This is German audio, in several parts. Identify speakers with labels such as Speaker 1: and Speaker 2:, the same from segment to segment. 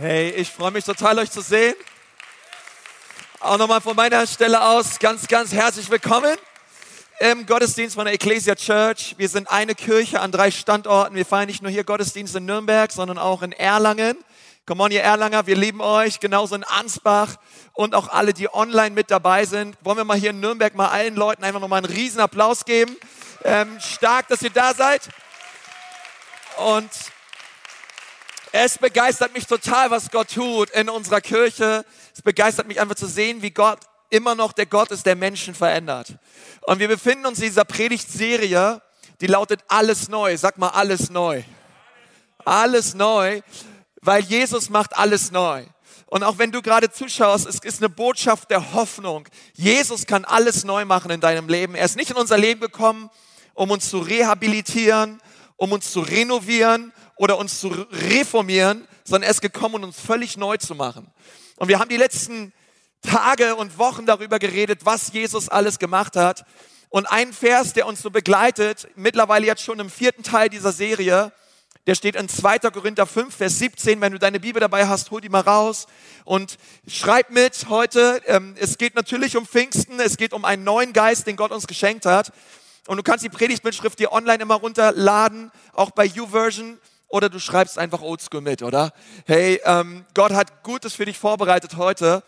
Speaker 1: Hey, ich freue mich total, euch zu sehen. Auch nochmal von meiner Stelle aus ganz, ganz herzlich willkommen im Gottesdienst von der Ecclesia Church. Wir sind eine Kirche an drei Standorten. Wir feiern nicht nur hier Gottesdienst in Nürnberg, sondern auch in Erlangen. Come on, ihr Erlanger, wir lieben euch, genauso in Ansbach und auch alle, die online mit dabei sind. Wollen wir mal hier in Nürnberg mal allen Leuten einfach nochmal einen riesen Applaus geben. Ähm, stark, dass ihr da seid. Und es begeistert mich total, was Gott tut in unserer Kirche. Es begeistert mich einfach zu sehen, wie Gott immer noch der Gott ist, der Menschen verändert. Und wir befinden uns in dieser Predigtserie, die lautet Alles neu. Sag mal alles neu. Alles neu, weil Jesus macht alles neu. Und auch wenn du gerade zuschaust, es ist eine Botschaft der Hoffnung. Jesus kann alles neu machen in deinem Leben. Er ist nicht in unser Leben gekommen, um uns zu rehabilitieren, um uns zu renovieren oder uns zu reformieren, sondern er ist gekommen, um uns völlig neu zu machen. Und wir haben die letzten Tage und Wochen darüber geredet, was Jesus alles gemacht hat. Und ein Vers, der uns so begleitet, mittlerweile jetzt schon im vierten Teil dieser Serie, der steht in 2. Korinther 5, Vers 17. Wenn du deine Bibel dabei hast, hol die mal raus und schreib mit heute. Ähm, es geht natürlich um Pfingsten, es geht um einen neuen Geist, den Gott uns geschenkt hat. Und du kannst die Predigtmitschrift dir online immer runterladen, auch bei YouVersion oder du schreibst einfach Oldschool mit, oder? Hey, ähm, Gott hat Gutes für dich vorbereitet heute.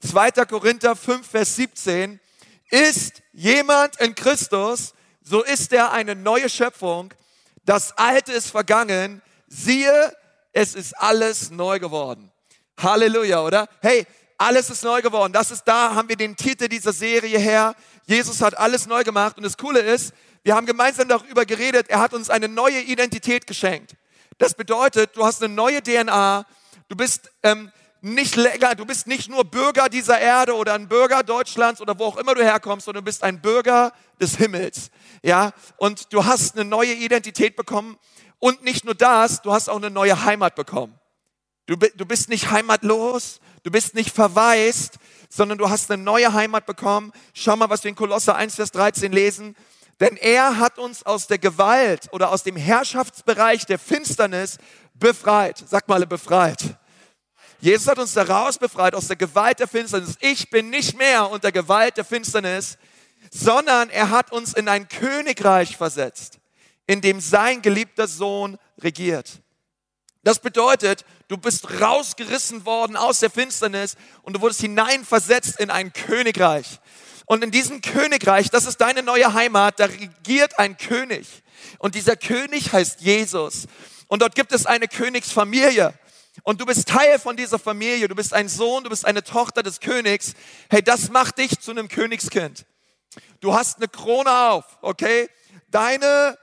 Speaker 1: 2. Korinther 5, Vers 17. Ist jemand in Christus, so ist er eine neue Schöpfung. Das Alte ist vergangen. Siehe, es ist alles neu geworden. Halleluja, oder? Hey, alles ist neu geworden. Das ist da, haben wir den Titel dieser Serie her. Jesus hat alles neu gemacht. Und das Coole ist, wir haben gemeinsam darüber geredet, er hat uns eine neue Identität geschenkt. Das bedeutet, du hast eine neue DNA, du bist ähm, nicht länger, du bist nicht nur Bürger dieser Erde oder ein Bürger Deutschlands oder wo auch immer du herkommst, sondern du bist ein Bürger des Himmels. Ja, und du hast eine neue Identität bekommen und nicht nur das, du hast auch eine neue Heimat bekommen. Du, du bist nicht heimatlos, du bist nicht verwaist, sondern du hast eine neue Heimat bekommen. Schau mal, was wir in Kolosser 1, Vers 13 lesen. Denn er hat uns aus der Gewalt oder aus dem Herrschaftsbereich der Finsternis befreit. Sag mal, befreit. Jesus hat uns daraus befreit, aus der Gewalt der Finsternis. Ich bin nicht mehr unter Gewalt der Finsternis, sondern er hat uns in ein Königreich versetzt, in dem sein geliebter Sohn regiert. Das bedeutet, du bist rausgerissen worden aus der Finsternis und du wurdest hineinversetzt in ein Königreich. Und in diesem Königreich, das ist deine neue Heimat, da regiert ein König. Und dieser König heißt Jesus. Und dort gibt es eine Königsfamilie. Und du bist Teil von dieser Familie. Du bist ein Sohn, du bist eine Tochter des Königs. Hey, das macht dich zu einem Königskind. Du hast eine Krone auf, okay? Deine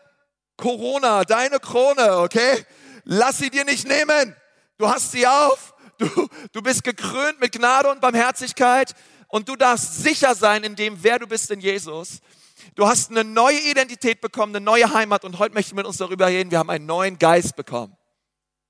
Speaker 1: Corona, deine Krone, okay? Lass sie dir nicht nehmen. Du hast sie auf. Du, du bist gekrönt mit Gnade und Barmherzigkeit und du darfst sicher sein in dem, wer du bist in Jesus. Du hast eine neue Identität bekommen, eine neue Heimat und heute möchten wir mit uns darüber reden, wir haben einen neuen Geist bekommen.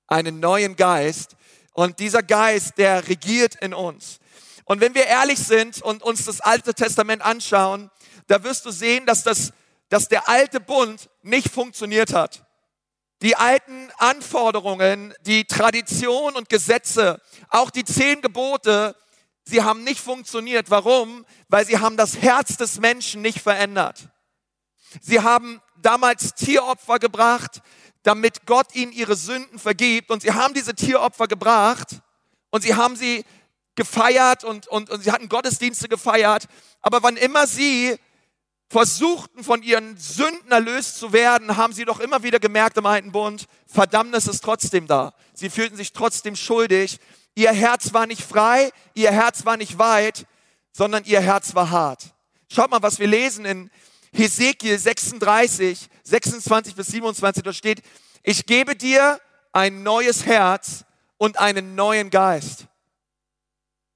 Speaker 1: Einen neuen Geist und dieser Geist, der regiert in uns. Und wenn wir ehrlich sind und uns das Alte Testament anschauen, da wirst du sehen, dass, das, dass der alte Bund nicht funktioniert hat. Die alten Anforderungen, die Tradition und Gesetze, auch die zehn Gebote, sie haben nicht funktioniert. Warum? Weil sie haben das Herz des Menschen nicht verändert. Sie haben damals Tieropfer gebracht, damit Gott ihnen ihre Sünden vergibt. Und sie haben diese Tieropfer gebracht und sie haben sie gefeiert und, und, und sie hatten Gottesdienste gefeiert. Aber wann immer sie versuchten, von ihren Sünden erlöst zu werden, haben sie doch immer wieder gemerkt im Alten Bund, Verdammnis ist trotzdem da. Sie fühlten sich trotzdem schuldig Ihr Herz war nicht frei, ihr Herz war nicht weit, sondern ihr Herz war hart. Schaut mal, was wir lesen in Hesekiel 36, 26 bis 27, da steht, ich gebe dir ein neues Herz und einen neuen Geist.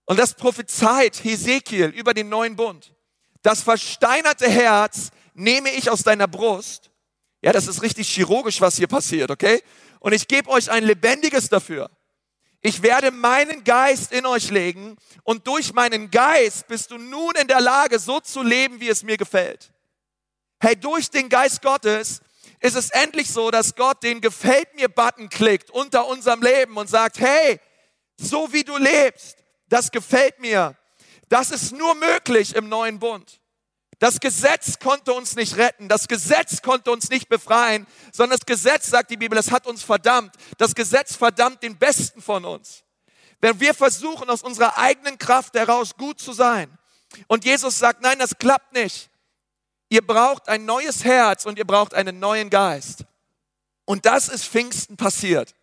Speaker 1: Und das prophezeit Hesekiel über den neuen Bund. Das versteinerte Herz nehme ich aus deiner Brust. Ja, das ist richtig chirurgisch, was hier passiert, okay? Und ich gebe euch ein lebendiges dafür. Ich werde meinen Geist in euch legen und durch meinen Geist bist du nun in der Lage, so zu leben, wie es mir gefällt. Hey, durch den Geist Gottes ist es endlich so, dass Gott den Gefällt mir Button klickt unter unserem Leben und sagt, hey, so wie du lebst, das gefällt mir. Das ist nur möglich im neuen Bund. Das Gesetz konnte uns nicht retten, das Gesetz konnte uns nicht befreien, sondern das Gesetz, sagt die Bibel, es hat uns verdammt. Das Gesetz verdammt den Besten von uns. Wenn wir versuchen, aus unserer eigenen Kraft heraus gut zu sein. Und Jesus sagt, nein, das klappt nicht. Ihr braucht ein neues Herz und ihr braucht einen neuen Geist. Und das ist Pfingsten passiert.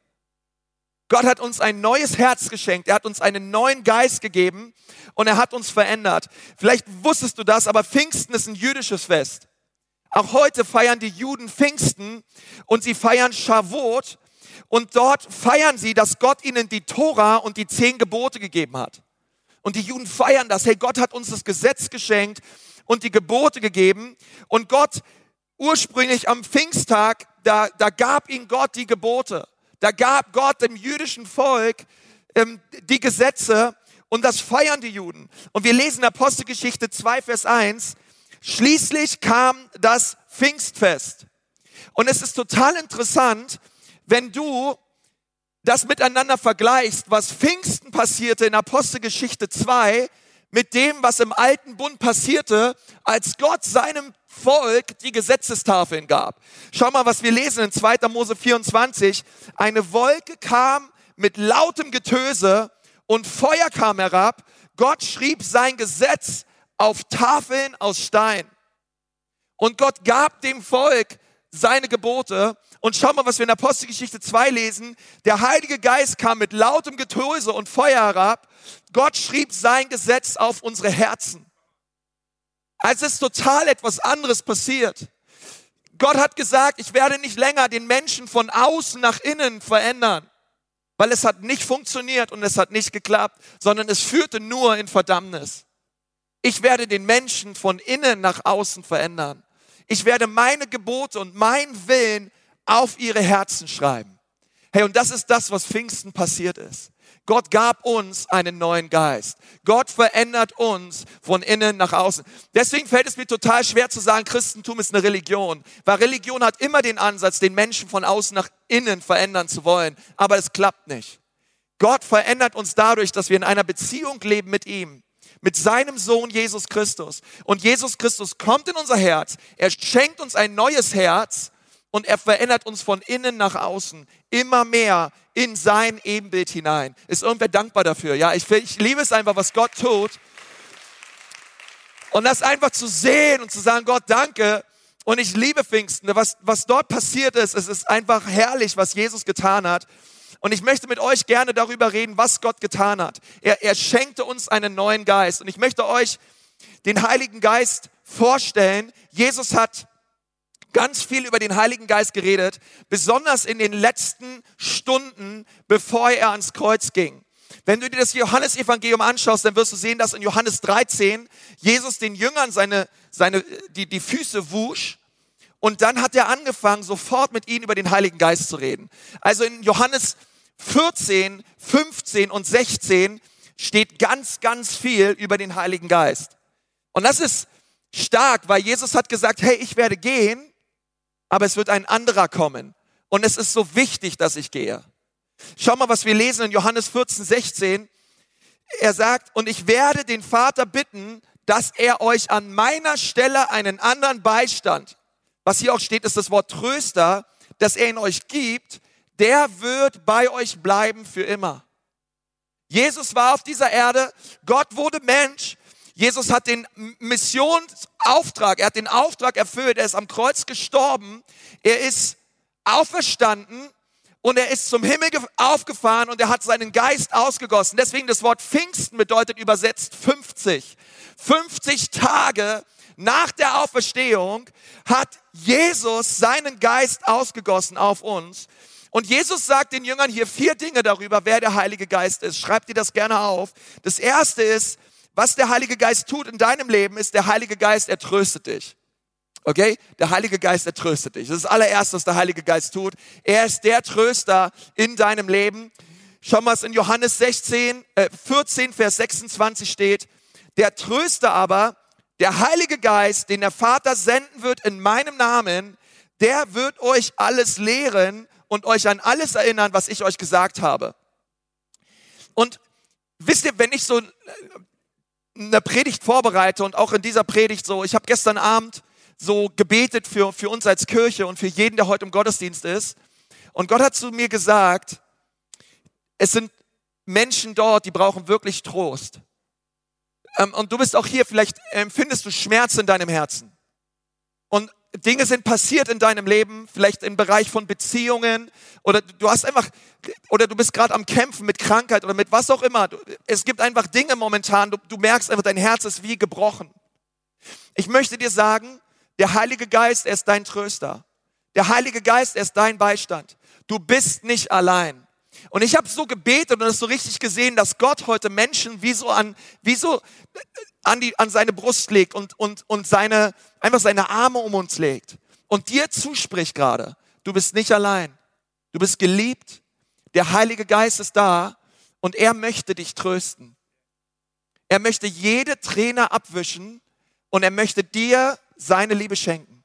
Speaker 1: Gott hat uns ein neues Herz geschenkt. Er hat uns einen neuen Geist gegeben und er hat uns verändert. Vielleicht wusstest du das, aber Pfingsten ist ein jüdisches Fest. Auch heute feiern die Juden Pfingsten und sie feiern Shavuot und dort feiern sie, dass Gott ihnen die Tora und die zehn Gebote gegeben hat. Und die Juden feiern das. Hey, Gott hat uns das Gesetz geschenkt und die Gebote gegeben und Gott ursprünglich am Pfingsttag, da, da gab ihnen Gott die Gebote. Da gab Gott dem jüdischen Volk ähm, die Gesetze und das feiern die Juden. Und wir lesen Apostelgeschichte 2, Vers 1. Schließlich kam das Pfingstfest. Und es ist total interessant, wenn du das miteinander vergleichst, was Pfingsten passierte in Apostelgeschichte 2 mit dem, was im alten Bund passierte, als Gott seinem Volk die Gesetzestafeln gab. Schau mal, was wir lesen in 2. Mose 24. Eine Wolke kam mit lautem Getöse und Feuer kam herab. Gott schrieb sein Gesetz auf Tafeln aus Stein. Und Gott gab dem Volk seine Gebote. Und schau mal, was wir in Apostelgeschichte 2 lesen. Der Heilige Geist kam mit lautem Getöse und Feuer herab. Gott schrieb sein Gesetz auf unsere Herzen. Also ist total etwas anderes passiert. Gott hat gesagt, ich werde nicht länger den Menschen von außen nach innen verändern, weil es hat nicht funktioniert und es hat nicht geklappt, sondern es führte nur in Verdammnis. Ich werde den Menschen von innen nach außen verändern. Ich werde meine Gebote und meinen Willen auf ihre Herzen schreiben. Hey, und das ist das, was Pfingsten passiert ist. Gott gab uns einen neuen Geist. Gott verändert uns von innen nach außen. Deswegen fällt es mir total schwer zu sagen, Christentum ist eine Religion. Weil Religion hat immer den Ansatz, den Menschen von außen nach innen verändern zu wollen. Aber es klappt nicht. Gott verändert uns dadurch, dass wir in einer Beziehung leben mit ihm mit seinem Sohn Jesus Christus. Und Jesus Christus kommt in unser Herz, er schenkt uns ein neues Herz und er verändert uns von innen nach außen immer mehr in sein Ebenbild hinein. Ist irgendwer dankbar dafür? Ja, ich, ich liebe es einfach, was Gott tut. Und das einfach zu sehen und zu sagen, Gott, danke. Und ich liebe Pfingsten. Was, was dort passiert ist, es ist einfach herrlich, was Jesus getan hat. Und ich möchte mit euch gerne darüber reden, was Gott getan hat. Er, er schenkte uns einen neuen Geist. Und ich möchte euch den Heiligen Geist vorstellen. Jesus hat ganz viel über den Heiligen Geist geredet, besonders in den letzten Stunden, bevor er ans Kreuz ging. Wenn du dir das Johannesevangelium anschaust, dann wirst du sehen, dass in Johannes 13 Jesus den Jüngern seine, seine, die, die Füße wusch und dann hat er angefangen, sofort mit ihnen über den Heiligen Geist zu reden. Also in Johannes 14, 15 und 16 steht ganz, ganz viel über den Heiligen Geist. Und das ist stark, weil Jesus hat gesagt, hey, ich werde gehen, aber es wird ein anderer kommen. Und es ist so wichtig, dass ich gehe. Schau mal, was wir lesen in Johannes 14, 16. Er sagt, und ich werde den Vater bitten, dass er euch an meiner Stelle einen anderen Beistand, was hier auch steht, ist das Wort Tröster, dass er in euch gibt, der wird bei euch bleiben für immer. Jesus war auf dieser Erde, Gott wurde Mensch Jesus hat den Missionsauftrag, er hat den Auftrag erfüllt, er ist am Kreuz gestorben, er ist auferstanden und er ist zum Himmel aufgefahren und er hat seinen Geist ausgegossen. Deswegen das Wort Pfingsten bedeutet übersetzt 50. 50 Tage nach der Auferstehung hat Jesus seinen Geist ausgegossen auf uns. Und Jesus sagt den Jüngern hier vier Dinge darüber, wer der Heilige Geist ist. Schreibt ihr das gerne auf. Das erste ist, was der Heilige Geist tut in deinem Leben, ist, der Heilige Geist, er tröstet dich. Okay? Der Heilige Geist, er tröstet dich. Das ist das allererste, was der Heilige Geist tut. Er ist der Tröster in deinem Leben. Schau mal, was in Johannes 16, äh, 14, Vers 26 steht. Der Tröster aber, der Heilige Geist, den der Vater senden wird in meinem Namen, der wird euch alles lehren und euch an alles erinnern, was ich euch gesagt habe. Und wisst ihr, wenn ich so eine Predigt vorbereite und auch in dieser Predigt so, ich habe gestern Abend so gebetet für, für uns als Kirche und für jeden, der heute im Gottesdienst ist. Und Gott hat zu mir gesagt, es sind Menschen dort, die brauchen wirklich Trost. Ähm, und du bist auch hier, vielleicht empfindest du Schmerz in deinem Herzen. Dinge sind passiert in deinem Leben, vielleicht im Bereich von Beziehungen oder du hast einfach oder du bist gerade am Kämpfen mit Krankheit oder mit was auch immer. Es gibt einfach Dinge momentan, du, du merkst einfach, dein Herz ist wie gebrochen. Ich möchte dir sagen, der Heilige Geist, er ist dein Tröster. Der Heilige Geist, er ist dein Beistand. Du bist nicht allein. Und ich habe so gebetet und es so richtig gesehen, dass Gott heute Menschen wie so an, wie so an, die, an seine Brust legt und, und, und seine, einfach seine Arme um uns legt und dir zuspricht gerade, du bist nicht allein. Du bist geliebt. Der Heilige Geist ist da und er möchte dich trösten. Er möchte jede Träne abwischen und er möchte dir seine Liebe schenken.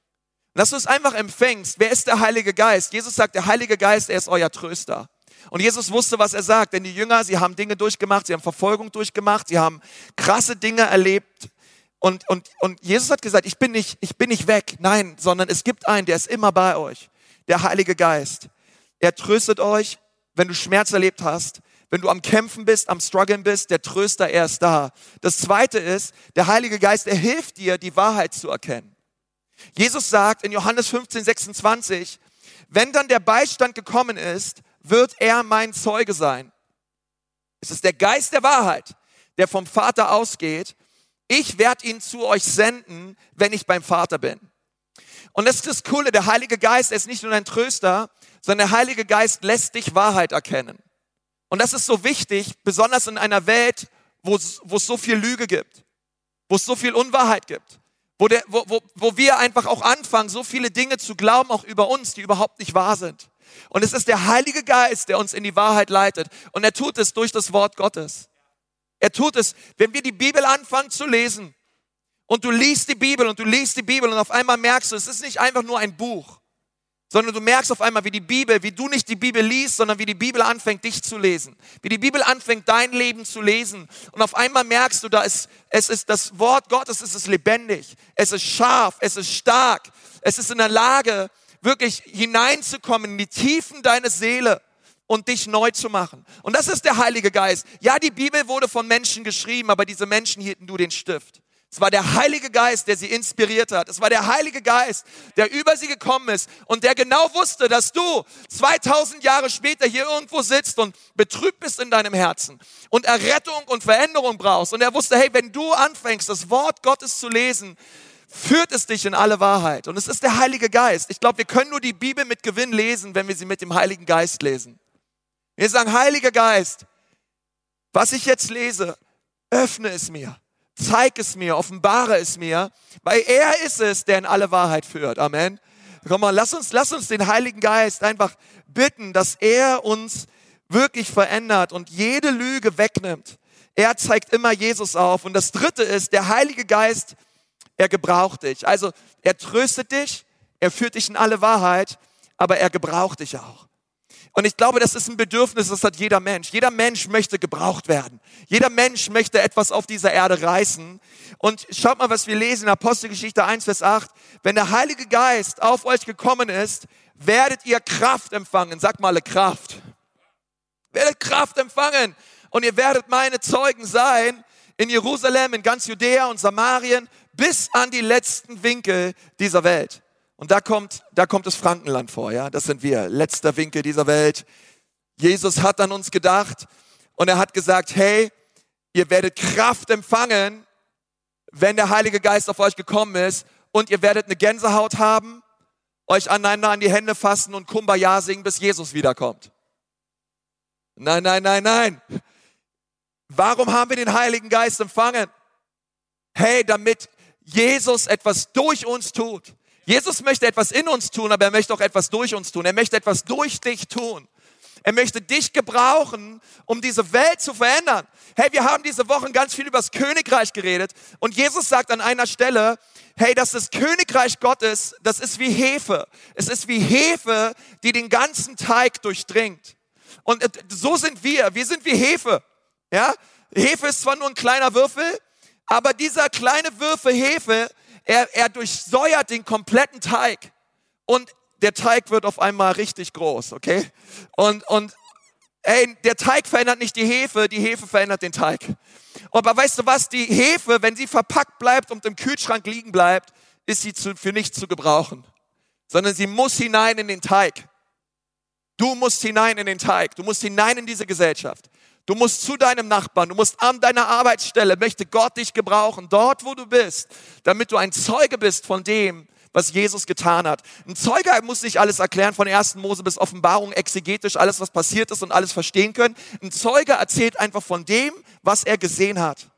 Speaker 1: Dass du es einfach empfängst. Wer ist der Heilige Geist? Jesus sagt, der Heilige Geist, er ist euer Tröster. Und Jesus wusste, was er sagt, denn die Jünger, sie haben Dinge durchgemacht, sie haben Verfolgung durchgemacht, sie haben krasse Dinge erlebt. Und, und, und Jesus hat gesagt, ich bin, nicht, ich bin nicht weg, nein, sondern es gibt einen, der ist immer bei euch, der Heilige Geist. Er tröstet euch, wenn du Schmerz erlebt hast, wenn du am Kämpfen bist, am Struggeln bist, der Tröster, er ist da. Das zweite ist, der Heilige Geist, er hilft dir, die Wahrheit zu erkennen. Jesus sagt in Johannes 15, 26, wenn dann der Beistand gekommen ist, wird er mein Zeuge sein. Es ist der Geist der Wahrheit, der vom Vater ausgeht. Ich werde ihn zu euch senden, wenn ich beim Vater bin. Und das ist das Coole, der Heilige Geist ist nicht nur ein Tröster, sondern der Heilige Geist lässt dich Wahrheit erkennen. Und das ist so wichtig, besonders in einer Welt, wo es, so viel Lüge gibt, wo es so viel Unwahrheit gibt, wo, der, wo, wo, wo wir einfach auch anfangen, so viele Dinge zu glauben, auch über uns, die überhaupt nicht wahr sind. Und es ist der Heilige Geist, der uns in die Wahrheit leitet. Und er tut es durch das Wort Gottes. Er tut es, wenn wir die Bibel anfangen zu lesen. Und du liest die Bibel und du liest die Bibel und auf einmal merkst du, es ist nicht einfach nur ein Buch, sondern du merkst auf einmal, wie die Bibel, wie du nicht die Bibel liest, sondern wie die Bibel anfängt, dich zu lesen. Wie die Bibel anfängt, dein Leben zu lesen. Und auf einmal merkst du, da ist, es ist das Wort Gottes, es ist lebendig, es ist scharf, es ist stark, es ist in der Lage, wirklich hineinzukommen in die Tiefen deiner Seele und dich neu zu machen. Und das ist der Heilige Geist. Ja, die Bibel wurde von Menschen geschrieben, aber diese Menschen hielten du den Stift. Es war der Heilige Geist, der sie inspiriert hat. Es war der Heilige Geist, der über sie gekommen ist und der genau wusste, dass du 2000 Jahre später hier irgendwo sitzt und betrübt bist in deinem Herzen und Errettung und Veränderung brauchst. Und er wusste, hey, wenn du anfängst, das Wort Gottes zu lesen, führt es dich in alle Wahrheit. Und es ist der Heilige Geist. Ich glaube, wir können nur die Bibel mit Gewinn lesen, wenn wir sie mit dem Heiligen Geist lesen. Wir sagen, Heiliger Geist, was ich jetzt lese, öffne es mir, zeig es mir, offenbare es mir, weil er ist es, der in alle Wahrheit führt. Amen. Komm mal, lass uns, lass uns den Heiligen Geist einfach bitten, dass er uns wirklich verändert und jede Lüge wegnimmt. Er zeigt immer Jesus auf. Und das dritte ist, der Heilige Geist er gebraucht dich. Also er tröstet dich, er führt dich in alle Wahrheit, aber er gebraucht dich auch. Und ich glaube, das ist ein Bedürfnis, das hat jeder Mensch. Jeder Mensch möchte gebraucht werden. Jeder Mensch möchte etwas auf dieser Erde reißen. Und schaut mal, was wir lesen in Apostelgeschichte 1, Vers 8. Wenn der Heilige Geist auf euch gekommen ist, werdet ihr Kraft empfangen. Sag mal Kraft. Werdet Kraft empfangen. Und ihr werdet meine Zeugen sein in Jerusalem, in ganz Judäa und Samarien, bis an die letzten Winkel dieser Welt. Und da kommt, da kommt das Frankenland vor, ja. Das sind wir, letzter Winkel dieser Welt. Jesus hat an uns gedacht und er hat gesagt, hey, ihr werdet Kraft empfangen, wenn der Heilige Geist auf euch gekommen ist und ihr werdet eine Gänsehaut haben, euch aneinander an die Hände fassen und Kumbaya singen, bis Jesus wiederkommt. Nein, nein, nein, nein. Warum haben wir den Heiligen Geist empfangen? Hey, damit Jesus etwas durch uns tut. Jesus möchte etwas in uns tun, aber er möchte auch etwas durch uns tun. Er möchte etwas durch dich tun. Er möchte dich gebrauchen, um diese Welt zu verändern. Hey, wir haben diese Wochen ganz viel über das Königreich geredet und Jesus sagt an einer Stelle, hey, dass das Königreich Gottes, das ist wie Hefe. Es ist wie Hefe, die den ganzen Teig durchdringt. Und so sind wir. Wir sind wie Hefe. Ja? Hefe ist zwar nur ein kleiner Würfel, aber dieser kleine Würfel Hefe, er, er durchsäuert den kompletten Teig. Und der Teig wird auf einmal richtig groß, okay? Und, und ey, der Teig verändert nicht die Hefe, die Hefe verändert den Teig. Aber weißt du was, die Hefe, wenn sie verpackt bleibt und im Kühlschrank liegen bleibt, ist sie zu, für nichts zu gebrauchen, sondern sie muss hinein in den Teig. Du musst hinein in den Teig, du musst hinein in diese Gesellschaft. Du musst zu deinem Nachbarn, du musst an deiner Arbeitsstelle, möchte Gott dich gebrauchen, dort wo du bist, damit du ein Zeuge bist von dem, was Jesus getan hat. Ein Zeuge muss nicht alles erklären, von 1. Mose bis Offenbarung, exegetisch alles, was passiert ist und alles verstehen können. Ein Zeuge erzählt einfach von dem, was er gesehen hat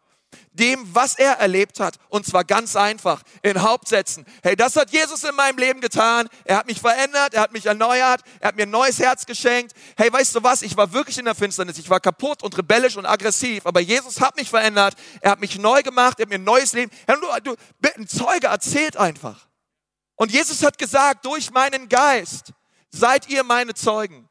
Speaker 1: dem, was er erlebt hat. Und zwar ganz einfach, in Hauptsätzen. Hey, das hat Jesus in meinem Leben getan. Er hat mich verändert, er hat mich erneuert, er hat mir ein neues Herz geschenkt. Hey, weißt du was? Ich war wirklich in der Finsternis. Ich war kaputt und rebellisch und aggressiv. Aber Jesus hat mich verändert. Er hat mich neu gemacht. Er hat mir ein neues Leben. Hey, du, du, ein Zeuge erzählt einfach. Und Jesus hat gesagt, durch meinen Geist seid ihr meine Zeugen.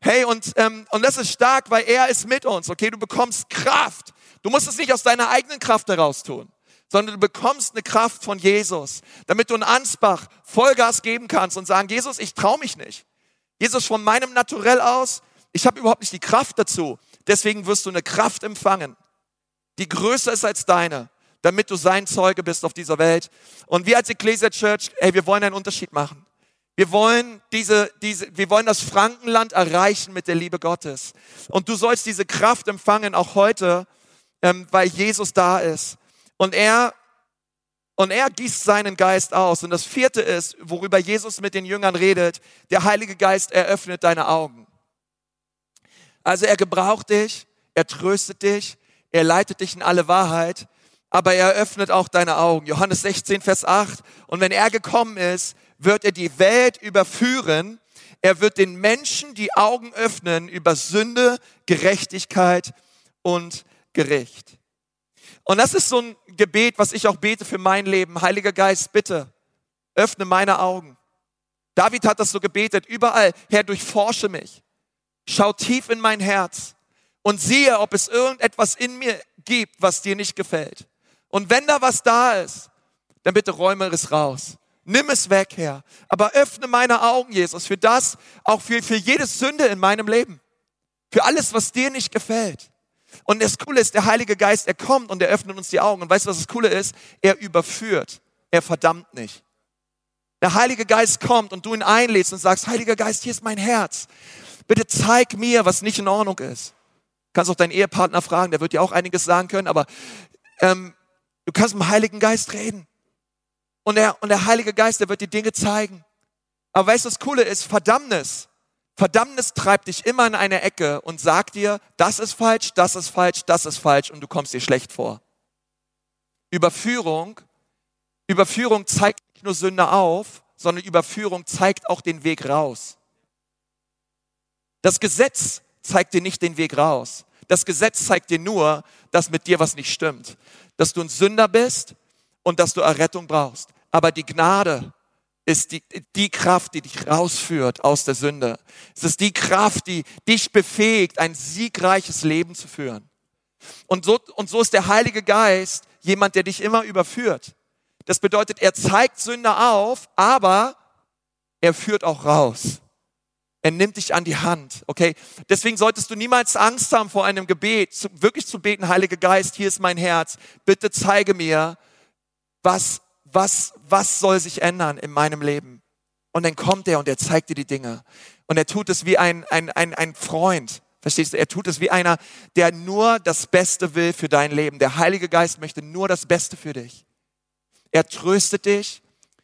Speaker 1: Hey, und, ähm, und das ist stark, weil er ist mit uns. Okay, du bekommst Kraft. Du musst es nicht aus deiner eigenen Kraft heraus tun, sondern du bekommst eine Kraft von Jesus, damit du in Ansbach Vollgas geben kannst und sagen, Jesus, ich traue mich nicht. Jesus, von meinem Naturell aus, ich habe überhaupt nicht die Kraft dazu. Deswegen wirst du eine Kraft empfangen, die größer ist als deine damit du sein Zeuge bist auf dieser Welt. Und wir als Ecclesia Church, ey, wir wollen einen Unterschied machen. Wir wollen diese, diese, wir wollen das Frankenland erreichen mit der Liebe Gottes. Und du sollst diese Kraft empfangen, auch heute, ähm, weil Jesus da ist. Und er, und er gießt seinen Geist aus. Und das vierte ist, worüber Jesus mit den Jüngern redet, der Heilige Geist eröffnet deine Augen. Also er gebraucht dich, er tröstet dich, er leitet dich in alle Wahrheit aber er öffnet auch deine Augen. Johannes 16, Vers 8. Und wenn er gekommen ist, wird er die Welt überführen. Er wird den Menschen die Augen öffnen über Sünde, Gerechtigkeit und Gericht. Und das ist so ein Gebet, was ich auch bete für mein Leben. Heiliger Geist, bitte, öffne meine Augen. David hat das so gebetet, überall, Herr, durchforsche mich. Schau tief in mein Herz und siehe, ob es irgendetwas in mir gibt, was dir nicht gefällt. Und wenn da was da ist, dann bitte räume es raus. Nimm es weg, Herr. Aber öffne meine Augen, Jesus, für das, auch für, für jede Sünde in meinem Leben. Für alles, was dir nicht gefällt. Und das Coole ist, der Heilige Geist, er kommt und er öffnet uns die Augen. Und weißt du, was das Coole ist? Er überführt. Er verdammt nicht. Der Heilige Geist kommt und du ihn einlädst und sagst, Heiliger Geist, hier ist mein Herz. Bitte zeig mir, was nicht in Ordnung ist. Du kannst auch deinen Ehepartner fragen, der wird dir auch einiges sagen können, aber ähm, Du kannst mit dem Heiligen Geist reden. Und der, und der Heilige Geist, der wird dir Dinge zeigen. Aber weißt du, das Coole ist, Verdammnis. Verdammnis treibt dich immer in eine Ecke und sagt dir, das ist falsch, das ist falsch, das ist falsch und du kommst dir schlecht vor. Überführung, Überführung zeigt nicht nur Sünde auf, sondern Überführung zeigt auch den Weg raus. Das Gesetz zeigt dir nicht den Weg raus. Das Gesetz zeigt dir nur, dass mit dir was nicht stimmt dass du ein Sünder bist und dass du Errettung brauchst. Aber die Gnade ist die, die Kraft, die dich rausführt aus der Sünde. Es ist die Kraft, die dich befähigt, ein siegreiches Leben zu führen. Und so, und so ist der Heilige Geist jemand, der dich immer überführt. Das bedeutet, er zeigt Sünder auf, aber er führt auch raus. Er nimmt dich an die Hand, okay? Deswegen solltest du niemals Angst haben vor einem Gebet, wirklich zu beten, Heiliger Geist, hier ist mein Herz. Bitte zeige mir, was, was, was soll sich ändern in meinem Leben? Und dann kommt er und er zeigt dir die Dinge. Und er tut es wie ein, ein, ein, ein Freund. Verstehst du? Er tut es wie einer, der nur das Beste will für dein Leben. Der Heilige Geist möchte nur das Beste für dich. Er tröstet dich,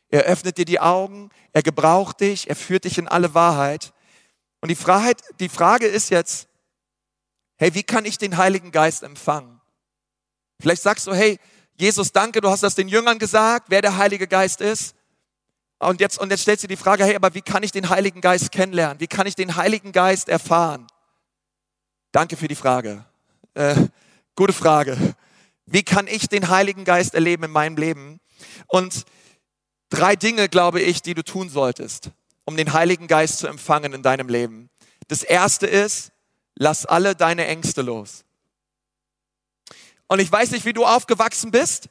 Speaker 1: er öffnet dir die Augen, er gebraucht dich, er führt dich in alle Wahrheit. Und die, Freiheit, die Frage ist jetzt, hey, wie kann ich den Heiligen Geist empfangen? Vielleicht sagst du, hey, Jesus, danke, du hast das den Jüngern gesagt, wer der Heilige Geist ist. Und jetzt, und jetzt stellst du die Frage, hey, aber wie kann ich den Heiligen Geist kennenlernen? Wie kann ich den Heiligen Geist erfahren? Danke für die Frage. Äh, gute Frage. Wie kann ich den Heiligen Geist erleben in meinem Leben? Und drei Dinge, glaube ich, die du tun solltest um den Heiligen Geist zu empfangen in deinem Leben. Das erste ist, lass alle deine Ängste los. Und ich weiß nicht, wie du aufgewachsen bist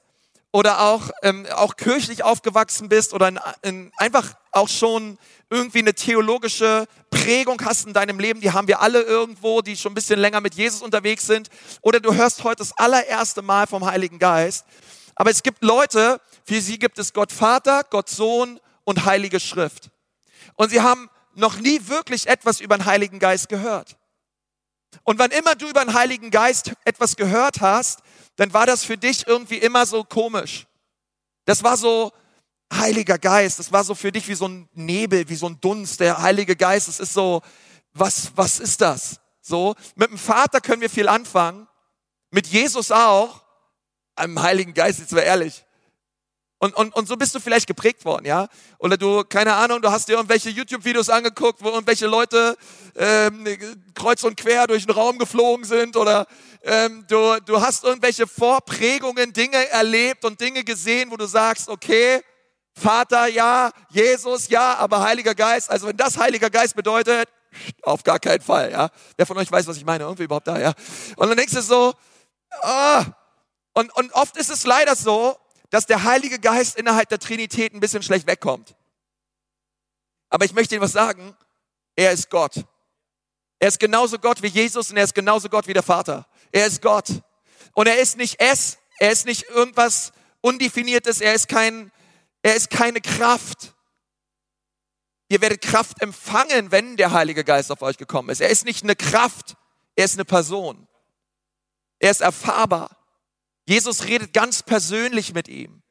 Speaker 1: oder auch, ähm, auch kirchlich aufgewachsen bist oder in, in, einfach auch schon irgendwie eine theologische Prägung hast in deinem Leben, die haben wir alle irgendwo, die schon ein bisschen länger mit Jesus unterwegs sind. Oder du hörst heute das allererste Mal vom Heiligen Geist. Aber es gibt Leute, für sie gibt es Gott Vater, Gott Sohn und Heilige Schrift. Und sie haben noch nie wirklich etwas über den Heiligen Geist gehört. Und wann immer du über den Heiligen Geist etwas gehört hast, dann war das für dich irgendwie immer so komisch. Das war so, Heiliger Geist, das war so für dich wie so ein Nebel, wie so ein Dunst. Der Heilige Geist, das ist so, was, was ist das? So, mit dem Vater können wir viel anfangen, mit Jesus auch, einem Heiligen Geist, jetzt mal ehrlich. Und, und, und so bist du vielleicht geprägt worden, ja? Oder du, keine Ahnung, du hast dir irgendwelche YouTube-Videos angeguckt, wo irgendwelche Leute ähm, kreuz und quer durch den Raum geflogen sind oder ähm, du, du hast irgendwelche Vorprägungen, Dinge erlebt und Dinge gesehen, wo du sagst, okay, Vater ja, Jesus ja, aber Heiliger Geist, also wenn das Heiliger Geist bedeutet, auf gar keinen Fall, ja. Wer von euch weiß, was ich meine? Irgendwie überhaupt da, ja. Und dann denkst du so, ah. Und, und oft ist es leider so, dass der Heilige Geist innerhalb der Trinität ein bisschen schlecht wegkommt. Aber ich möchte Ihnen was sagen. Er ist Gott. Er ist genauso Gott wie Jesus und er ist genauso Gott wie der Vater. Er ist Gott. Und er ist nicht es, er ist nicht irgendwas Undefiniertes, er ist kein, er ist keine Kraft. Ihr werdet Kraft empfangen, wenn der Heilige Geist auf euch gekommen ist. Er ist nicht eine Kraft, er ist eine Person. Er ist erfahrbar. Jesus redet ganz persönlich mit ihm.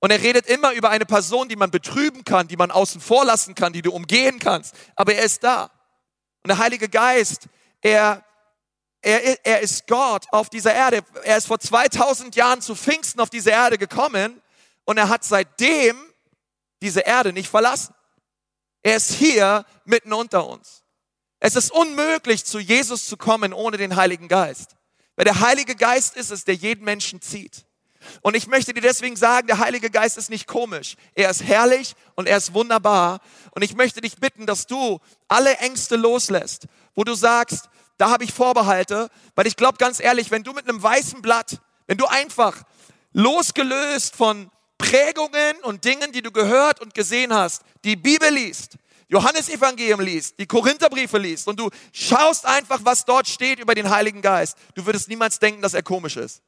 Speaker 1: Und er redet immer über eine Person, die man betrüben kann, die man außen vor lassen kann, die du umgehen kannst. Aber er ist da. Und der Heilige Geist, er, er, er ist Gott auf dieser Erde. Er ist vor 2000 Jahren zu Pfingsten auf diese Erde gekommen und er hat seitdem diese Erde nicht verlassen. Er ist hier mitten unter uns. Es ist unmöglich, zu Jesus zu kommen ohne den Heiligen Geist. Weil der Heilige Geist ist es, der jeden Menschen zieht. Und ich möchte dir deswegen sagen, der Heilige Geist ist nicht komisch. Er ist herrlich und er ist wunderbar. Und ich möchte dich bitten, dass du alle Ängste loslässt, wo du sagst, da habe ich Vorbehalte, weil ich glaube ganz ehrlich, wenn du mit einem weißen Blatt, wenn du einfach losgelöst von Prägungen und Dingen, die du gehört und gesehen hast, die Bibel liest, Johannesevangelium liest, die Korintherbriefe liest und du schaust einfach, was dort steht über den Heiligen Geist, du würdest niemals denken, dass er komisch ist.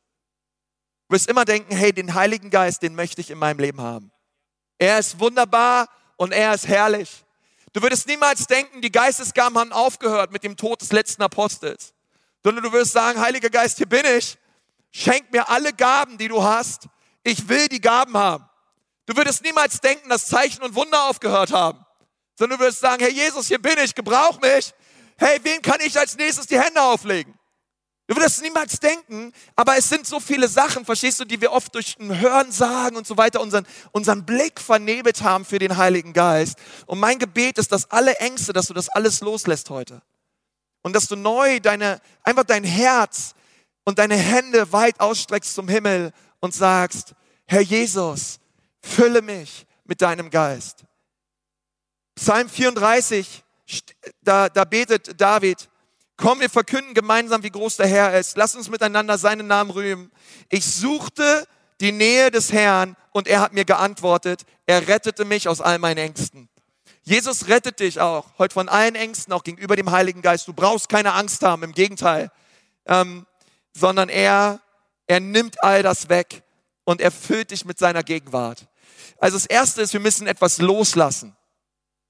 Speaker 1: Du wirst immer denken, hey, den Heiligen Geist, den möchte ich in meinem Leben haben. Er ist wunderbar und er ist herrlich. Du würdest niemals denken, die Geistesgaben haben aufgehört mit dem Tod des letzten Apostels, sondern du wirst sagen, Heiliger Geist, hier bin ich. Schenk mir alle Gaben, die du hast. Ich will die Gaben haben. Du würdest niemals denken, dass Zeichen und Wunder aufgehört haben sondern du wirst sagen, Herr Jesus, hier bin ich, gebrauch mich. Hey, wen kann ich als nächstes die Hände auflegen? Du würdest niemals denken, aber es sind so viele Sachen, verstehst du, die wir oft durch ein Hören sagen und so weiter unseren, unseren Blick vernebelt haben für den Heiligen Geist. Und mein Gebet ist, dass alle Ängste, dass du das alles loslässt heute. Und dass du neu deine, einfach dein Herz und deine Hände weit ausstreckst zum Himmel und sagst, Herr Jesus, fülle mich mit deinem Geist. Psalm 34, da, da betet David, komm, wir verkünden gemeinsam, wie groß der Herr ist. Lass uns miteinander seinen Namen rühmen. Ich suchte die Nähe des Herrn und er hat mir geantwortet. Er rettete mich aus all meinen Ängsten. Jesus rettet dich auch heute von allen Ängsten, auch gegenüber dem Heiligen Geist. Du brauchst keine Angst haben, im Gegenteil, ähm, sondern er, er nimmt all das weg und erfüllt dich mit seiner Gegenwart. Also das Erste ist, wir müssen etwas loslassen.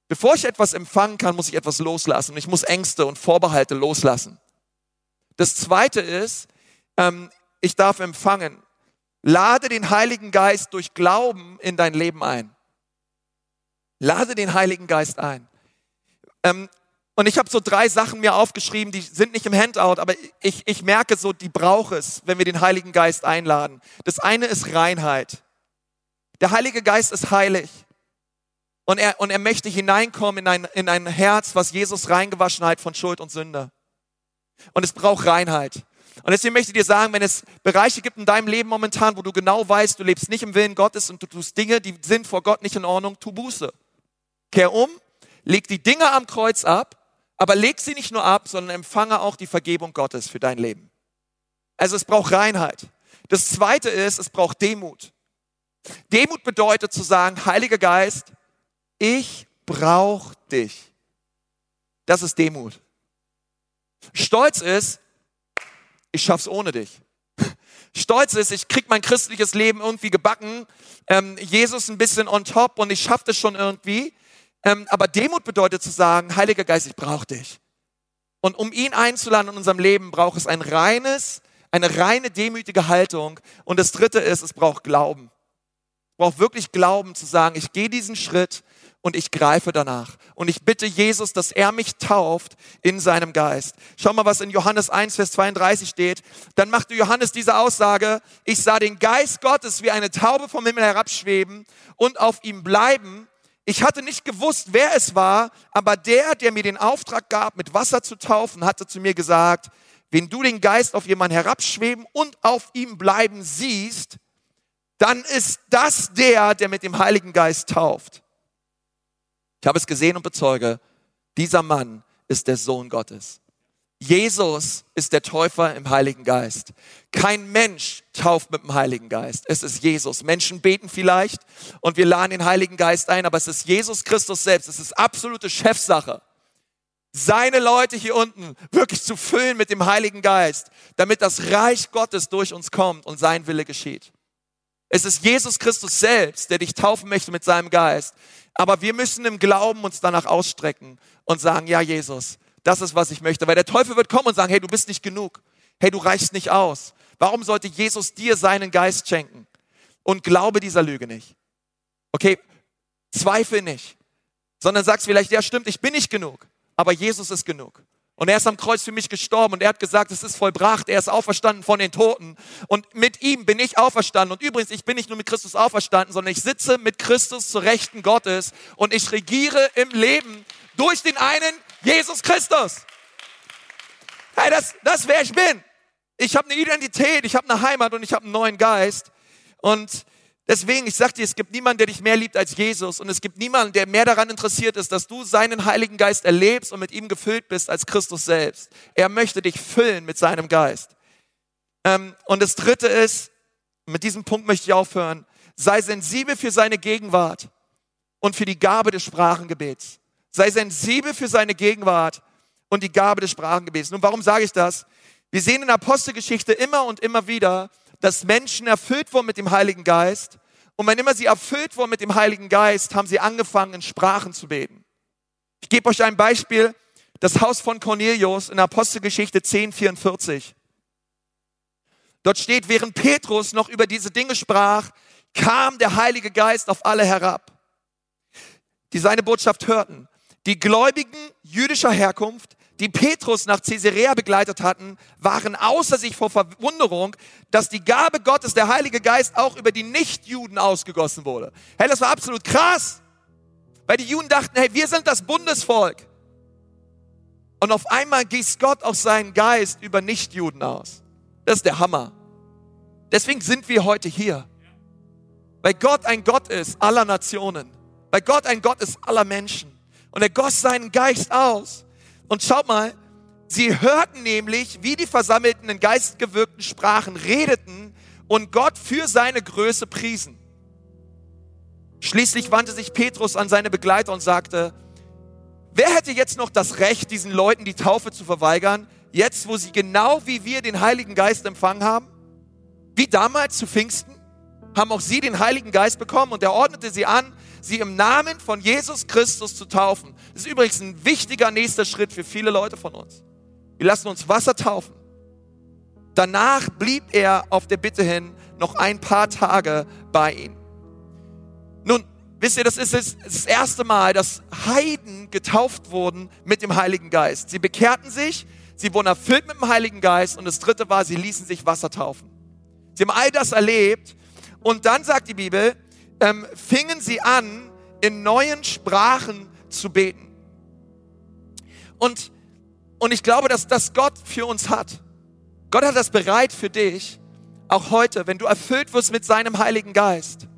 Speaker 1: Bevor ich etwas empfangen kann, muss ich etwas loslassen. Ich muss Ängste und Vorbehalte loslassen. Das Zweite ist, ähm, ich darf empfangen. Lade den Heiligen Geist durch Glauben in dein Leben ein. Lade den Heiligen Geist ein. Ähm, und ich habe so drei Sachen mir aufgeschrieben, die sind nicht im Handout, aber ich, ich merke so, die braucht es, wenn wir den Heiligen Geist einladen. Das eine ist Reinheit. Der Heilige Geist ist heilig. Und er, und er möchte hineinkommen in ein, in ein Herz, was Jesus reingewaschen hat von Schuld und Sünde. Und es braucht Reinheit. Und deswegen möchte ich dir sagen, wenn es Bereiche gibt in deinem Leben momentan, wo du genau weißt, du lebst nicht im Willen Gottes und du tust Dinge, die sind vor Gott nicht in Ordnung, tu Buße. Kehr um, leg die Dinge am Kreuz ab, aber leg sie nicht nur ab, sondern empfange auch die Vergebung Gottes für dein Leben. Also es braucht Reinheit. Das zweite ist, es braucht Demut. Demut bedeutet zu sagen, Heiliger Geist, ich brauche dich. Das ist Demut. Stolz ist, ich schaff's ohne dich. Stolz ist, ich krieg mein christliches Leben irgendwie gebacken, ähm, Jesus ein bisschen on top und ich schaff das schon irgendwie. Ähm, aber Demut bedeutet zu sagen, Heiliger Geist, ich brauche dich. Und um ihn einzuladen in unserem Leben, braucht es ein reines, eine reine demütige Haltung. Und das dritte ist, es braucht Glauben. Es braucht wirklich Glauben zu sagen, ich gehe diesen Schritt und ich greife danach. Und ich bitte Jesus, dass er mich tauft in seinem Geist. Schau mal, was in Johannes 1, Vers 32 steht. Dann machte Johannes diese Aussage, ich sah den Geist Gottes wie eine Taube vom Himmel herabschweben und auf ihm bleiben. Ich hatte nicht gewusst, wer es war, aber der, der mir den Auftrag gab, mit Wasser zu taufen, hatte zu mir gesagt, wenn du den Geist auf jemanden herabschweben und auf ihm bleiben siehst, dann ist das der, der mit dem Heiligen Geist tauft. Ich habe es gesehen und bezeuge, dieser Mann ist der Sohn Gottes. Jesus ist der Täufer im Heiligen Geist. Kein Mensch tauft mit dem Heiligen Geist. Es ist Jesus. Menschen beten vielleicht und wir laden den Heiligen Geist ein, aber es ist Jesus Christus selbst. Es ist absolute Chefsache. Seine Leute hier unten wirklich zu füllen mit dem Heiligen Geist, damit das Reich Gottes durch uns kommt und sein Wille geschieht. Es ist Jesus Christus selbst, der dich taufen möchte mit seinem Geist. Aber wir müssen im Glauben uns danach ausstrecken und sagen, ja Jesus, das ist, was ich möchte. Weil der Teufel wird kommen und sagen, hey, du bist nicht genug. Hey, du reichst nicht aus. Warum sollte Jesus dir seinen Geist schenken? Und glaube dieser Lüge nicht. Okay, zweifel nicht. Sondern sagst vielleicht, ja stimmt, ich bin nicht genug. Aber Jesus ist genug. Und er ist am Kreuz für mich gestorben und er hat gesagt, es ist vollbracht, er ist auferstanden von den Toten. Und mit ihm bin ich auferstanden. Und übrigens, ich bin nicht nur mit Christus auferstanden, sondern ich sitze mit Christus zur Rechten Gottes und ich regiere im Leben durch den einen Jesus Christus. Hey, das, das wer ich bin. Ich habe eine Identität, ich habe eine Heimat und ich habe einen neuen Geist. Und Deswegen, ich sag dir, es gibt niemanden, der dich mehr liebt als Jesus und es gibt niemanden, der mehr daran interessiert ist, dass du seinen Heiligen Geist erlebst und mit ihm gefüllt bist als Christus selbst. Er möchte dich füllen mit seinem Geist. Ähm, und das Dritte ist, mit diesem Punkt möchte ich aufhören, sei sensibel für seine Gegenwart und für die Gabe des Sprachengebets. Sei sensibel für seine Gegenwart und die Gabe des Sprachengebets. Nun, warum sage ich das? Wir sehen in der Apostelgeschichte immer und immer wieder, dass Menschen erfüllt wurden mit dem Heiligen Geist. Und wenn immer sie erfüllt wurden mit dem Heiligen Geist, haben sie angefangen, in Sprachen zu beten. Ich gebe euch ein Beispiel. Das Haus von Cornelius in Apostelgeschichte 10, 44. Dort steht, während Petrus noch über diese Dinge sprach, kam der Heilige Geist auf alle herab, die seine Botschaft hörten. Die Gläubigen jüdischer Herkunft, die Petrus nach Caesarea begleitet hatten, waren außer sich vor Verwunderung, dass die Gabe Gottes, der Heilige Geist, auch über die Nichtjuden ausgegossen wurde. Hey, das war absolut krass. Weil die Juden dachten, hey, wir sind das Bundesvolk. Und auf einmal gießt Gott auch seinen Geist über Nichtjuden aus. Das ist der Hammer. Deswegen sind wir heute hier. Weil Gott ein Gott ist aller Nationen. Weil Gott ein Gott ist aller Menschen. Und er goss seinen Geist aus. Und schaut mal, sie hörten nämlich, wie die Versammelten in geistgewirkten Sprachen redeten und Gott für seine Größe priesen. Schließlich wandte sich Petrus an seine Begleiter und sagte, wer hätte jetzt noch das Recht, diesen Leuten die Taufe zu verweigern, jetzt wo sie genau wie wir den Heiligen Geist empfangen haben? Wie damals zu Pfingsten haben auch sie den Heiligen Geist bekommen und er ordnete sie an, sie im Namen von Jesus Christus zu taufen. Das ist übrigens ein wichtiger nächster Schritt für viele Leute von uns. Wir lassen uns Wasser taufen. Danach blieb er auf der Bitte hin noch ein paar Tage bei ihnen. Nun, wisst ihr, das ist das erste Mal, dass Heiden getauft wurden mit dem Heiligen Geist. Sie bekehrten sich, sie wurden erfüllt mit dem Heiligen Geist und das dritte war, sie ließen sich Wasser taufen. Sie haben all das erlebt und dann sagt die Bibel, ähm, fingen sie an, in neuen Sprachen zu beten. Und, und ich glaube, dass das Gott für uns hat. Gott hat das bereit für dich, auch heute, wenn du erfüllt wirst mit seinem Heiligen Geist,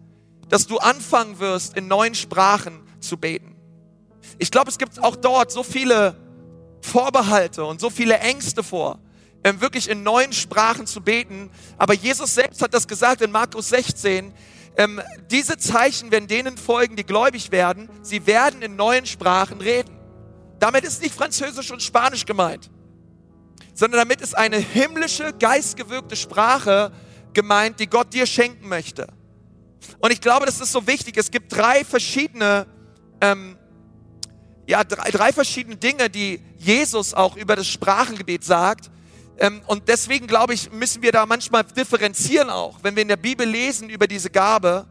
Speaker 1: dass du anfangen wirst, in neuen Sprachen zu beten. Ich glaube, es gibt auch dort so viele Vorbehalte und so viele Ängste vor. ähm, wirklich in neuen Sprachen zu beten. Aber Jesus selbst hat das gesagt in Markus 16. Ähm, diese Zeichen werden denen folgen, die gläubig werden. Sie werden in neuen Sprachen reden. Damit ist nicht Französisch und Spanisch gemeint, sondern damit ist eine himmlische, geistgewirkte Sprache gemeint, die Gott dir schenken möchte. Und ich glaube, das ist so wichtig. Es gibt drei verschiedene, ähm, ja, drei, drei verschiedene Dinge, die Jesus auch über das Sprachengebet sagt. Ähm, und deswegen glaube ich, müssen wir da manchmal differenzieren auch, wenn wir in der Bibel lesen über diese Gabe.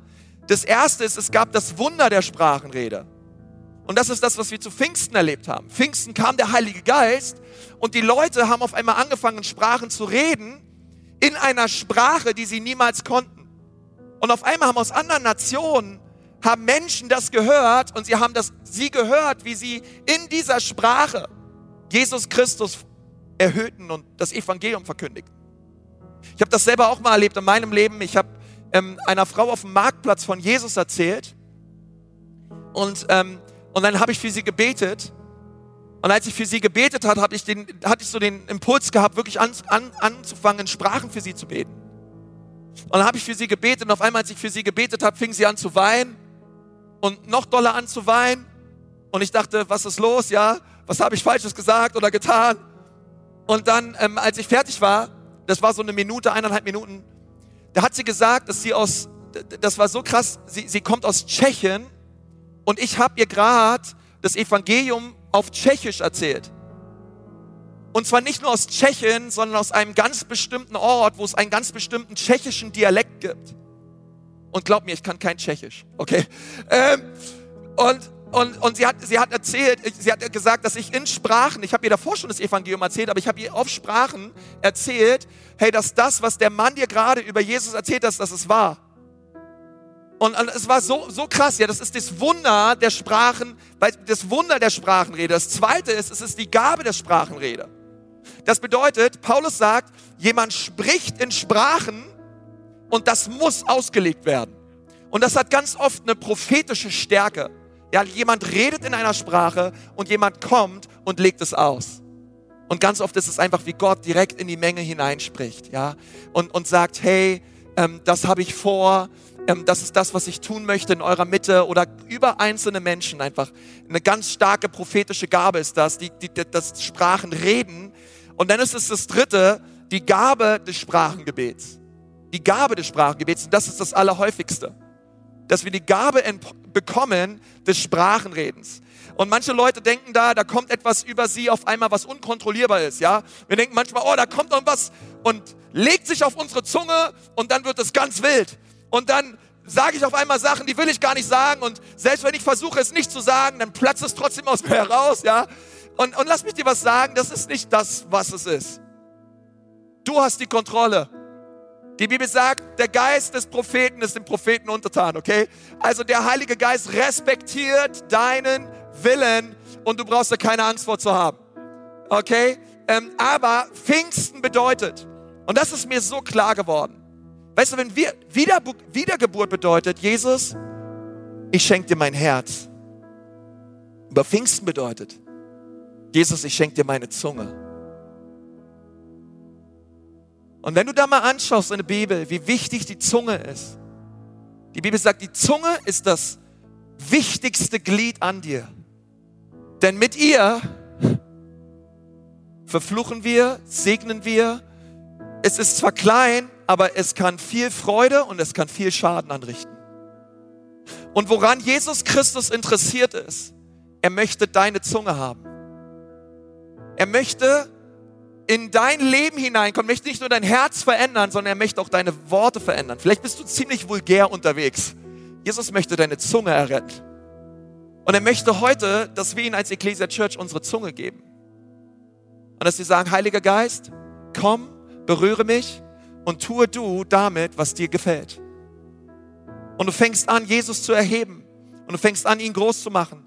Speaker 1: Das erste ist, es gab das Wunder der Sprachenrede. Und das ist das, was wir zu Pfingsten erlebt haben. Pfingsten kam der Heilige Geist und die Leute haben auf einmal angefangen, Sprachen zu reden, in einer Sprache, die sie niemals konnten. Und auf einmal haben aus anderen Nationen haben Menschen das gehört und sie haben das, sie gehört, wie sie in dieser Sprache Jesus Christus erhöhten und das Evangelium verkündigten. Ich habe das selber auch mal erlebt in meinem Leben. Ich habe ähm, einer Frau auf dem Marktplatz von Jesus erzählt und, ähm, und dann habe ich für sie gebetet. Und als ich für sie gebetet hat, hab ich den, hatte ich so den Impuls gehabt, wirklich an, an, anzufangen, Sprachen für sie zu beten. Und dann habe ich für sie gebetet und auf einmal, als ich für sie gebetet habe, fing sie an zu weinen und noch doller an zu weinen. Und ich dachte, was ist los, ja? Was habe ich Falsches gesagt oder getan? Und dann, ähm, als ich fertig war, das war so eine Minute, eineinhalb Minuten, da hat sie gesagt, dass sie aus, das war so krass, sie, sie kommt aus Tschechien und ich habe ihr gerade das Evangelium auf Tschechisch erzählt. Und zwar nicht nur aus Tschechien, sondern aus einem ganz bestimmten Ort, wo es einen ganz bestimmten tschechischen Dialekt gibt. Und glaub mir, ich kann kein Tschechisch, okay? Ähm, und und, und sie, hat, sie hat erzählt, sie hat gesagt, dass ich in Sprachen, ich habe ihr davor schon das Evangelium erzählt, aber ich habe ihr auf Sprachen erzählt, hey, dass das, was der Mann dir gerade über Jesus erzählt hat, dass es wahr. Und, es war so, so krass, ja, das ist das Wunder der Sprachen, das Wunder der Sprachenrede. Das zweite ist, es ist die Gabe der Sprachenrede. Das bedeutet, Paulus sagt, jemand spricht in Sprachen und das muss ausgelegt werden. Und das hat ganz oft eine prophetische Stärke. Ja, jemand redet in einer Sprache und jemand kommt und legt es aus. Und ganz oft ist es einfach, wie Gott direkt in die Menge hineinspricht, ja, und, und sagt, hey, ähm, das habe ich vor, ähm, das ist das, was ich tun möchte in eurer Mitte oder über einzelne Menschen einfach. Eine ganz starke prophetische Gabe ist das, die, die, das Sprachen reden. Und dann ist es das dritte, die Gabe des Sprachengebets. Die Gabe des Sprachengebets, und das ist das Allerhäufigste dass wir die Gabe bekommen des Sprachenredens. Und manche Leute denken da, da kommt etwas über sie auf einmal, was unkontrollierbar ist, ja. Wir denken manchmal, oh, da kommt irgendwas und legt sich auf unsere Zunge und dann wird es ganz wild. Und dann sage ich auf einmal Sachen, die will ich gar nicht sagen und selbst wenn ich versuche es nicht zu sagen, dann platzt es trotzdem aus mir heraus, ja. Und, und lass mich dir was sagen, das ist nicht das, was es ist. Du hast die Kontrolle. Die Bibel sagt, der Geist des Propheten ist dem Propheten untertan, okay? Also der Heilige Geist respektiert deinen Willen und du brauchst da keine Angst vor zu haben, okay? Ähm, aber Pfingsten bedeutet, und das ist mir so klar geworden, weißt du, wenn wir Wieder, Wiedergeburt bedeutet, Jesus, ich schenke dir mein Herz. Aber Pfingsten bedeutet, Jesus, ich schenke dir meine Zunge. Und wenn du da mal anschaust in der Bibel, wie wichtig die Zunge ist. Die Bibel sagt, die Zunge ist das wichtigste Glied an dir. Denn mit ihr verfluchen wir, segnen wir. Es ist zwar klein, aber es kann viel Freude und es kann viel Schaden anrichten. Und woran Jesus Christus interessiert ist, er möchte deine Zunge haben. Er möchte in dein Leben hineinkommt, möchte nicht nur dein Herz verändern, sondern er möchte auch deine Worte verändern. Vielleicht bist du ziemlich vulgär unterwegs. Jesus möchte deine Zunge erretten. Und er möchte heute, dass wir ihn als Ecclesia Church unsere Zunge geben. Und dass wir sagen, Heiliger Geist, komm, berühre mich und tue du damit, was dir gefällt. Und du fängst an, Jesus zu erheben. Und du fängst an, ihn groß zu machen.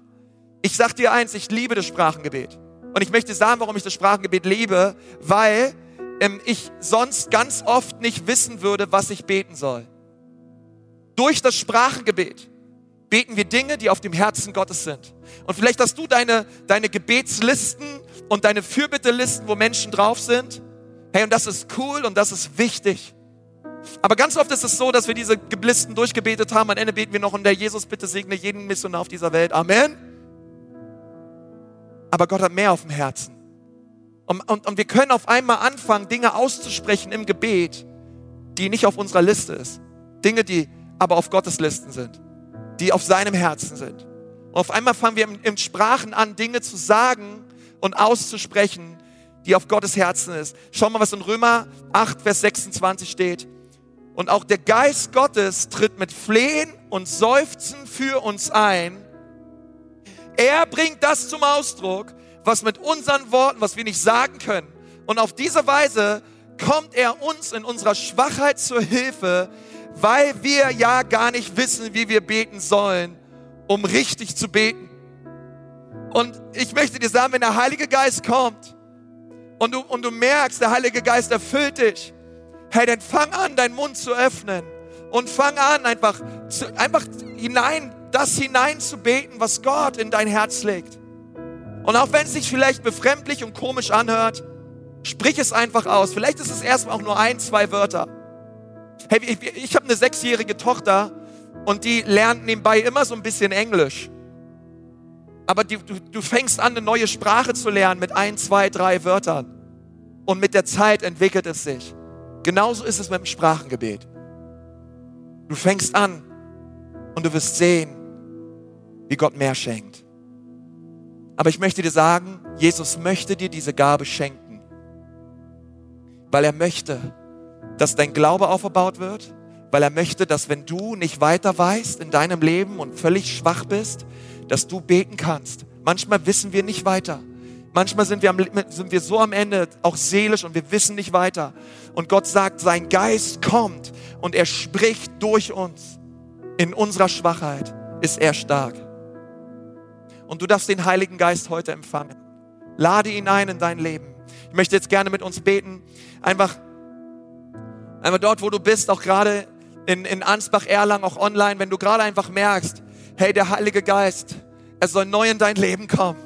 Speaker 1: Ich sag dir eins, ich liebe das Sprachengebet. Und ich möchte sagen, warum ich das Sprachengebet liebe, weil ähm, ich sonst ganz oft nicht wissen würde, was ich beten soll. Durch das Sprachengebet beten wir Dinge, die auf dem Herzen Gottes sind. Und vielleicht hast du deine, deine Gebetslisten und deine Fürbittelisten, wo Menschen drauf sind. Hey, und das ist cool und das ist wichtig. Aber ganz oft ist es so, dass wir diese Geblisten durchgebetet haben. Am Ende beten wir noch und der Jesus bitte segne jeden Missionar auf dieser Welt. Amen. Aber Gott hat mehr auf dem Herzen. Und, und, und wir können auf einmal anfangen, Dinge auszusprechen im Gebet, die nicht auf unserer Liste ist. Dinge, die aber auf Gottes Listen sind, die auf seinem Herzen sind. Und auf einmal fangen wir in Sprachen an, Dinge zu sagen und auszusprechen, die auf Gottes Herzen ist. Schau mal, was in Römer 8, Vers 26 steht. Und auch der Geist Gottes tritt mit Flehen und Seufzen für uns ein. Er bringt das zum Ausdruck, was mit unseren Worten, was wir nicht sagen können. Und auf diese Weise kommt er uns in unserer Schwachheit zur Hilfe, weil wir ja gar nicht wissen, wie wir beten sollen, um richtig zu beten. Und ich möchte dir sagen, wenn der Heilige Geist kommt und du, und du merkst, der Heilige Geist erfüllt dich, hey, dann fang an, deinen Mund zu öffnen und fang an, einfach, zu, einfach hinein, das hinein zu beten, was Gott in dein Herz legt. Und auch wenn es sich vielleicht befremdlich und komisch anhört, sprich es einfach aus. Vielleicht ist es erstmal auch nur ein, zwei Wörter. Hey, ich, ich habe eine sechsjährige Tochter und die lernt nebenbei immer so ein bisschen Englisch. Aber die, du, du fängst an, eine neue Sprache zu lernen mit ein, zwei, drei Wörtern. Und mit der Zeit entwickelt es sich. Genauso ist es mit dem Sprachengebet. Du fängst an und du wirst sehen, wie Gott mehr schenkt. Aber ich möchte dir sagen, Jesus möchte dir diese Gabe schenken, weil er möchte, dass dein Glaube aufgebaut wird, weil er möchte, dass wenn du nicht weiter weißt in deinem Leben und völlig schwach bist, dass du beten kannst. Manchmal wissen wir nicht weiter. Manchmal sind wir, am, sind wir so am Ende, auch seelisch, und wir wissen nicht weiter. Und Gott sagt, sein Geist kommt und er spricht durch uns. In unserer Schwachheit ist er stark. Und du darfst den Heiligen Geist heute empfangen. Lade ihn ein in dein Leben. Ich möchte jetzt gerne mit uns beten. Einfach, einfach dort, wo du bist, auch gerade in, in Ansbach, Erlangen, auch online, wenn du gerade einfach merkst, hey, der Heilige Geist, er soll neu in dein Leben kommen.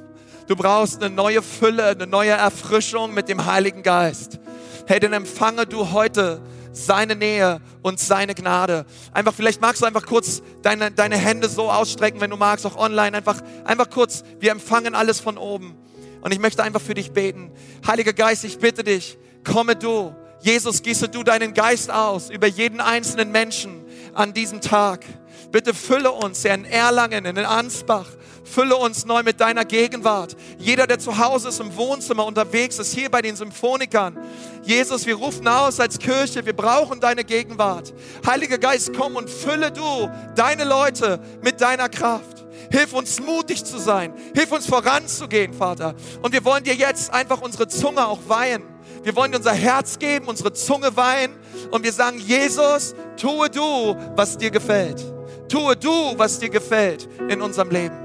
Speaker 1: Du brauchst eine neue Fülle, eine neue Erfrischung mit dem Heiligen Geist. Hey, dann empfange du heute seine Nähe und seine Gnade. Einfach, vielleicht magst du einfach kurz deine, deine Hände so ausstrecken, wenn du magst, auch online. Einfach, einfach kurz, wir empfangen alles von oben. Und ich möchte einfach für dich beten. Heiliger Geist, ich bitte dich, komme du. Jesus, gieße du deinen Geist aus über jeden einzelnen Menschen an diesem Tag. Bitte fülle uns, Herr, in Erlangen, in Ansbach. Fülle uns neu mit deiner Gegenwart. Jeder, der zu Hause ist, im Wohnzimmer unterwegs ist, hier bei den Symphonikern. Jesus, wir rufen aus als Kirche, wir brauchen deine Gegenwart. Heiliger Geist, komm und fülle du deine Leute mit deiner Kraft. Hilf uns mutig zu sein. Hilf uns voranzugehen, Vater. Und wir wollen dir jetzt einfach unsere Zunge auch weihen. Wir wollen dir unser Herz geben, unsere Zunge weihen. Und wir sagen, Jesus, tue du, was dir gefällt. Tue du, was dir gefällt in unserem Leben.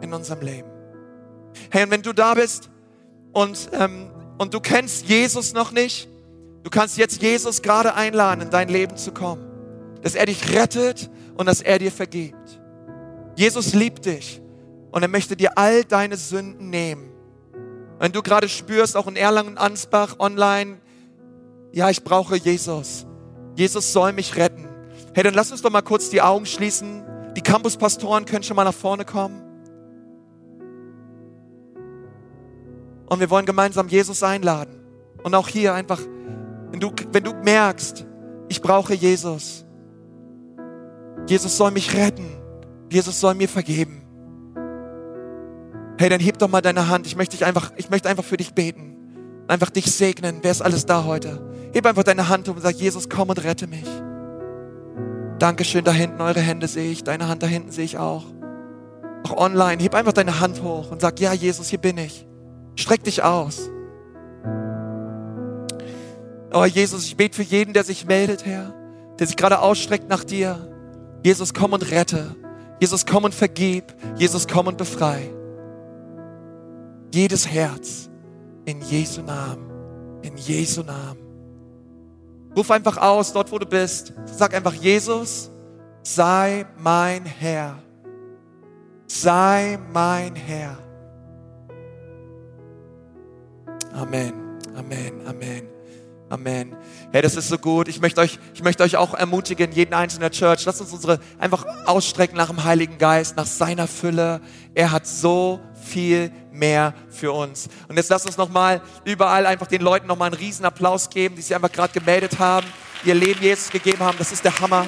Speaker 1: In unserem Leben. Hey, und wenn du da bist und, ähm, und du kennst Jesus noch nicht, du kannst jetzt Jesus gerade einladen, in dein Leben zu kommen. Dass er dich rettet und dass er dir vergibt. Jesus liebt dich und er möchte dir all deine Sünden nehmen. Wenn du gerade spürst, auch in Erlangen und Ansbach online, ja, ich brauche Jesus. Jesus soll mich retten. Hey, dann lass uns doch mal kurz die Augen schließen. Die Campuspastoren können schon mal nach vorne kommen. Und wir wollen gemeinsam Jesus einladen. Und auch hier einfach, wenn du, wenn du merkst, ich brauche Jesus. Jesus soll mich retten. Jesus soll mir vergeben. Hey, dann heb doch mal deine Hand. Ich möchte, dich einfach, ich möchte einfach für dich beten. Einfach dich segnen. Wer ist alles da heute? Heb einfach deine Hand und sag, Jesus, komm und rette mich. Dankeschön, da hinten, eure Hände sehe ich, deine Hand da hinten sehe ich auch. Auch online, heb einfach deine Hand hoch und sag, ja, Jesus, hier bin ich. Streck dich aus. Oh, Jesus, ich bete für jeden, der sich meldet, Herr, der sich gerade ausstreckt nach dir. Jesus, komm und rette. Jesus, komm und vergib. Jesus, komm und befrei. Jedes Herz in Jesu Namen. In Jesu Namen. Ruf einfach aus, dort wo du bist. Sag einfach, Jesus, sei mein Herr. Sei mein Herr. Amen. Amen, Amen. Amen. Hey, das ist so gut. Ich möchte euch, ich möchte euch auch ermutigen, jeden einzelnen Church, lasst uns unsere einfach ausstrecken nach dem Heiligen Geist, nach seiner Fülle. Er hat so viel mehr für uns. Und jetzt lasst uns nochmal überall einfach den Leuten nochmal einen riesen Applaus geben, die sich einfach gerade gemeldet haben, ihr Leben Jesus gegeben haben. Das ist der Hammer.